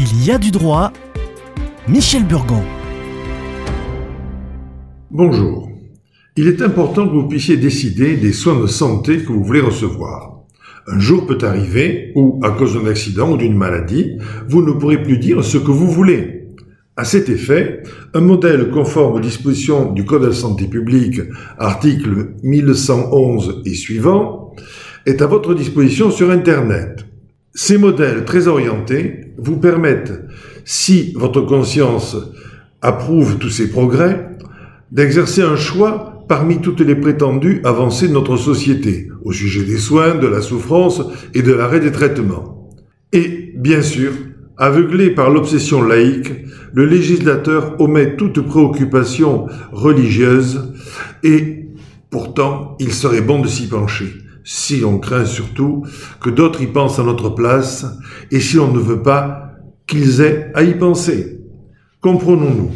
Il y a du droit. Michel Burgon. Bonjour. Il est important que vous puissiez décider des soins de santé que vous voulez recevoir. Un jour peut arriver où, à cause d'un accident ou d'une maladie, vous ne pourrez plus dire ce que vous voulez. À cet effet, un modèle conforme aux dispositions du Code de la santé publique, article 1111 et suivant, est à votre disposition sur Internet. Ces modèles très orientés vous permettent, si votre conscience approuve tous ces progrès, d'exercer un choix parmi toutes les prétendues avancées de notre société au sujet des soins, de la souffrance et de l'arrêt des traitements. Et, bien sûr, aveuglé par l'obsession laïque, le législateur omet toute préoccupation religieuse et pourtant il serait bon de s'y pencher si on craint surtout que d'autres y pensent à notre place et si on ne veut pas qu'ils aient à y penser. Comprenons-nous,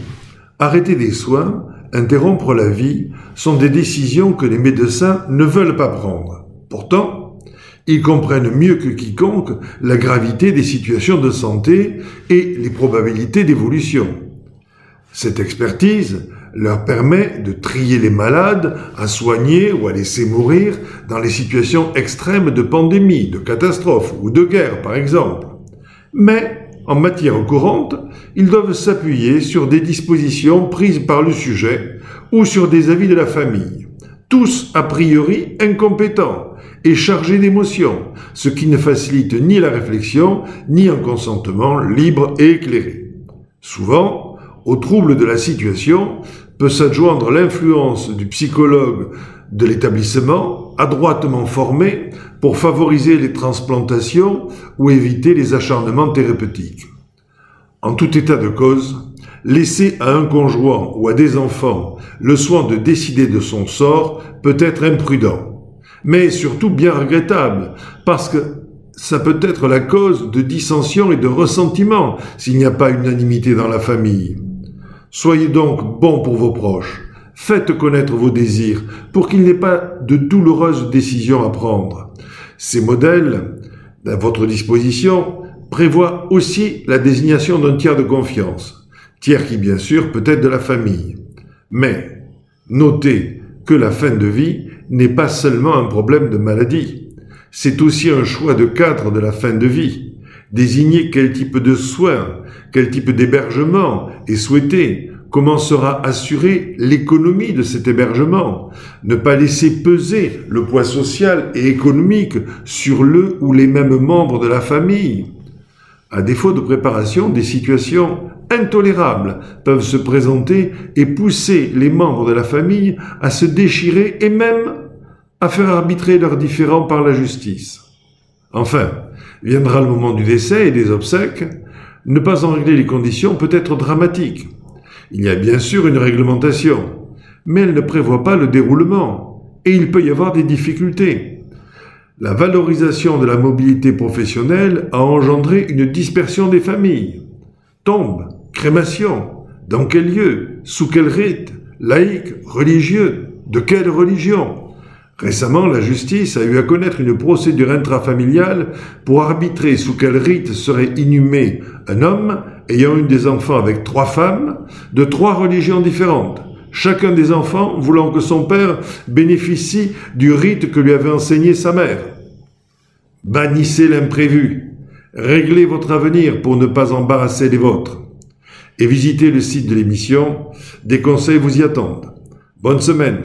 arrêter des soins, interrompre la vie, sont des décisions que les médecins ne veulent pas prendre. Pourtant, ils comprennent mieux que quiconque la gravité des situations de santé et les probabilités d'évolution. Cette expertise leur permet de trier les malades à soigner ou à laisser mourir dans les situations extrêmes de pandémie, de catastrophe ou de guerre par exemple. Mais, en matière courante, ils doivent s'appuyer sur des dispositions prises par le sujet ou sur des avis de la famille, tous a priori incompétents et chargés d'émotions, ce qui ne facilite ni la réflexion ni un consentement libre et éclairé. Souvent, au trouble de la situation peut s'adjoindre l'influence du psychologue de l'établissement, adroitement formé pour favoriser les transplantations ou éviter les acharnements thérapeutiques. En tout état de cause, laisser à un conjoint ou à des enfants le soin de décider de son sort peut être imprudent, mais surtout bien regrettable, parce que ça peut être la cause de dissensions et de ressentiments s'il n'y a pas unanimité dans la famille. Soyez donc bons pour vos proches. Faites connaître vos désirs pour qu'il n'ait pas de douloureuses décisions à prendre. Ces modèles, à votre disposition, prévoient aussi la désignation d'un tiers de confiance, tiers qui bien sûr peut être de la famille. Mais notez que la fin de vie n'est pas seulement un problème de maladie, c'est aussi un choix de cadre de la fin de vie désigner quel type de soins, quel type d'hébergement est souhaité, comment sera assurée l'économie de cet hébergement, ne pas laisser peser le poids social et économique sur le ou les mêmes membres de la famille. À défaut de préparation, des situations intolérables peuvent se présenter et pousser les membres de la famille à se déchirer et même à faire arbitrer leurs différends par la justice. Enfin, viendra le moment du décès et des obsèques. Ne pas en régler les conditions peut être dramatique. Il y a bien sûr une réglementation, mais elle ne prévoit pas le déroulement, et il peut y avoir des difficultés. La valorisation de la mobilité professionnelle a engendré une dispersion des familles. Tombe, crémation, dans quel lieu, sous quel rite, laïque, religieux, de quelle religion Récemment, la justice a eu à connaître une procédure intrafamiliale pour arbitrer sous quel rite serait inhumé un homme ayant eu des enfants avec trois femmes de trois religions différentes, chacun des enfants voulant que son père bénéficie du rite que lui avait enseigné sa mère. Bannissez l'imprévu, réglez votre avenir pour ne pas embarrasser les vôtres, et visitez le site de l'émission, des conseils vous y attendent. Bonne semaine